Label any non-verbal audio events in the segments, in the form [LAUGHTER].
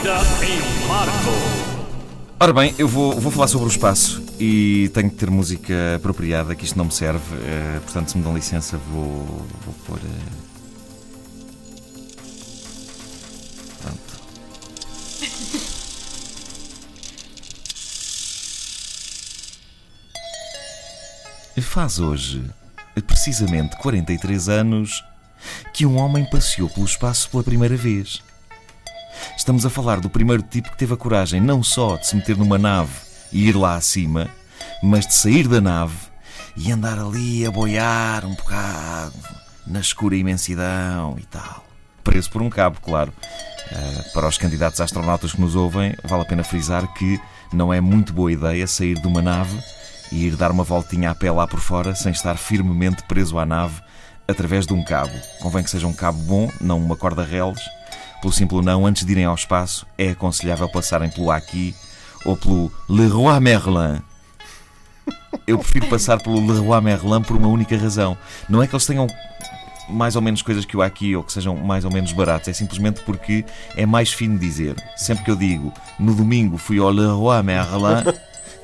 Corrida em Marco. Ora bem, eu vou, vou falar sobre o espaço e tenho que ter música apropriada, que isto não me serve. eh, portanto, se me dão licença, vou, vou pôr. eh, Pronto. [LAUGHS] Faz hoje, precisamente 43 anos, que um homem passeou pelo espaço pela primeira vez. Estamos a falar do primeiro tipo que teve a coragem não só de se meter numa nave e ir lá acima, mas de sair da nave e andar ali a boiar um bocado na escura imensidão e tal. Preso por um cabo, claro. Ah, para os candidatos astronautas que nos ouvem, vale a pena frisar que não é muito boa ideia sair de uma nave e ir dar uma voltinha a pé lá por fora sem estar firmemente preso à nave através de um cabo. Convém que seja um cabo bom, não uma corda reles. Pelo simples não, antes de irem ao espaço, é aconselhável passarem pelo Aqui ou pelo Leroy Merlin. Eu prefiro passar pelo Leroy Merlin por uma única razão. Não é que eles tenham mais ou menos coisas que o Aqui ou que sejam mais ou menos baratos, é simplesmente porque é mais fino dizer. Sempre que eu digo no domingo fui ao Leroy Merlin,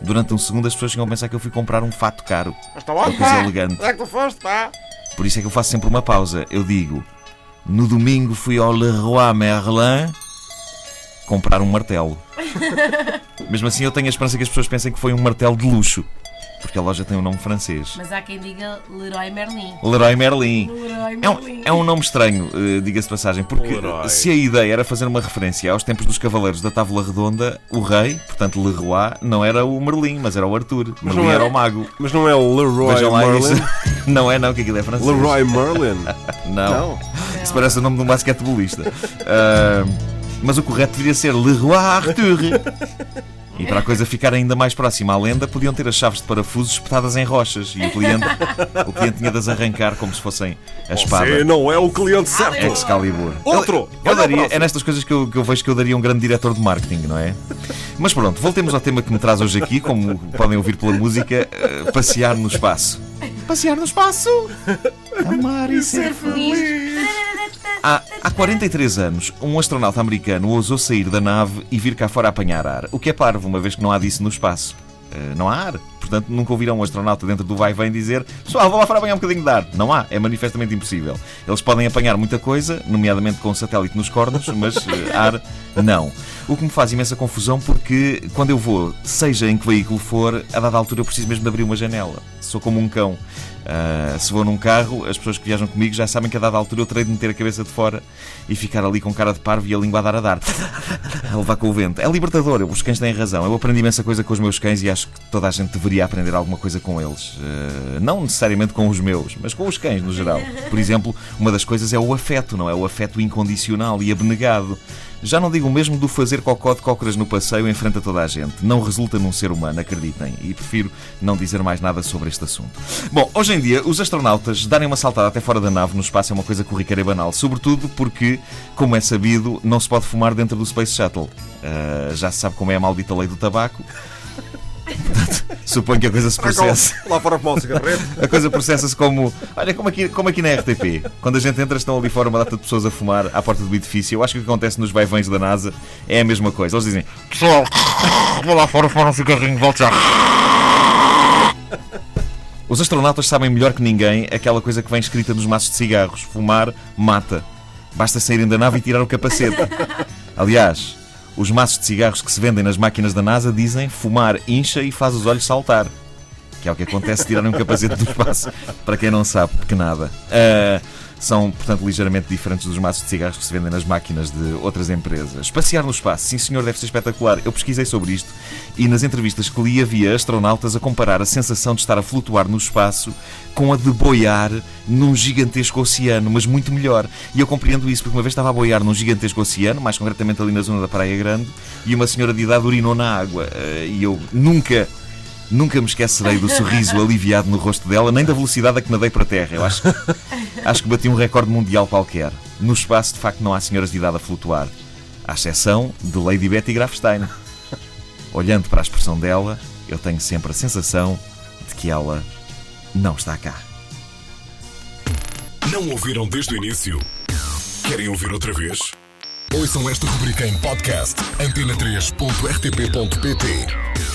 durante um segundo as pessoas chegam a pensar que eu fui comprar um fato caro. Está Uma bom, coisa pá. elegante. Onde é que tu foste, pá? Por isso é que eu faço sempre uma pausa. Eu digo: No domingo fui ao Leroy Merlin comprar um martelo. [LAUGHS] Mesmo assim, eu tenho a esperança que as pessoas pensem que foi um martelo de luxo. Porque a loja tem um nome francês. Mas há quem diga Leroy Merlin. Leroy Merlin. Leroy É um, Merlin. é um nome estranho, eh, diga-se de passagem, porque Leroy. se a ideia era fazer uma referência aos tempos dos Cavaleiros da Távola Redonda, o rei, portanto Leroy, não era o Merlin, mas era o Arthur. Merlin não é- era o mago. Mas não é o Leroy Merlin? isso. [LAUGHS] Não é, não, que aquilo é francês. Leroy Merlin? [LAUGHS] Não. Não. Isso parece o nome de um basquetebolista. Ah, mas o correto deveria ser Leroy Arthur. E para a coisa ficar ainda mais próxima à lenda, podiam ter as chaves de parafuso espetadas em rochas e o cliente, o cliente tinha de as arrancar como se fossem a espada. Você não é o cliente certo. Excalibur. Outro! Eu, eu daria, é nestas coisas que eu, que eu vejo que eu daria um grande diretor de marketing, não é? Mas pronto, voltemos ao tema que me traz hoje aqui, como podem ouvir pela música, eh, passear no espaço. Passear no espaço! [LAUGHS] Amar e ser feliz. Há, há 43 anos, um astronauta americano ousou sair da nave e vir cá fora apanhar ar. O que é parvo, uma vez que não há disso no espaço. Eh, não há ar. Portanto, nunca ouvirão um astronauta dentro do vai vem dizer Pessoal, vou lá fora apanhar um bocadinho de ar. Não há. É manifestamente impossível. Eles podem apanhar muita coisa, nomeadamente com um satélite nos cornos, mas eh, ar, não. O que me faz imensa confusão porque quando eu vou, seja em que veículo for, a dada altura eu preciso mesmo de abrir uma janela. Sou como um cão. Ah, se vou num carro, as pessoas que viajam comigo já sabem que a dada altura eu terei de meter a cabeça de fora e ficar ali com cara de parvo e a língua a dar a dar. A levar com o vento. É libertador, os cães têm razão. Eu aprendi imensa coisa com os meus cães e acho que toda a gente deveria aprender alguma coisa com eles. Ah, não necessariamente com os meus, mas com os cães no geral. Por exemplo, uma das coisas é o afeto, não é? O afeto incondicional e abnegado. Já não digo o mesmo do fazer cocó de cócoras no passeio em frente a toda a gente. Não resulta num ser humano, acreditem. E prefiro não dizer mais nada sobre este assunto. Bom, hoje em dia, os astronautas darem uma saltada até fora da nave no espaço é uma coisa corriqueira e banal. Sobretudo porque, como é sabido, não se pode fumar dentro do Space Shuttle. Ah, já se sabe como é a maldita lei do tabaco. Portanto, [LAUGHS] suponho que a coisa se processe. Lá fora fumar um cigarrete. [LAUGHS] A coisa processa-se como. Olha, como aqui, como aqui na RTP. Quando a gente entra, estão ali fora uma data de pessoas a fumar à porta do edifício. Eu acho que o que acontece nos vai-vens da NASA é a mesma coisa. Eles dizem: Pessoal, vou lá fora fumar um cigarrinho, volto já. Os astronautas sabem melhor que ninguém aquela coisa que vem escrita nos maços de cigarros: fumar mata. Basta saírem da nave e tirar o capacete. [LAUGHS] Aliás, os maços de cigarros que se vendem nas máquinas da NASA dizem fumar incha e faz os olhos saltar. Que é o que acontece se tirarem um capacete do espaço. Para quem não sabe, que nada. Ah, são, portanto, ligeiramente diferentes dos maços de cigarros que se vendem nas máquinas de outras empresas. Passear no espaço, sim senhor, deve ser espetacular. Eu pesquisei sobre isto e nas entrevistas que li havia astronautas a comparar a sensação de estar a flutuar no espaço com a de boiar num gigantesco oceano, mas muito melhor. E eu compreendo isso, porque uma vez estava a boiar num gigantesco oceano, mais concretamente ali na zona da Praia Grande, e uma senhora de idade urinou na água. Ah, E eu nunca Nunca me esquecerei do sorriso aliviado no rosto dela, nem da velocidade a que nadei para a terra. Eu acho, acho que bati um recorde mundial qualquer. No espaço, de facto, não há senhoras de idade a flutuar. À exceção de Lady Betty Grafstein. Olhando para a expressão dela, eu tenho sempre a sensação de que ela não está cá. Não ouviram desde o início? Querem ouvir outra vez? Ouçam esta rubrica em podcast antena3.rtp.pt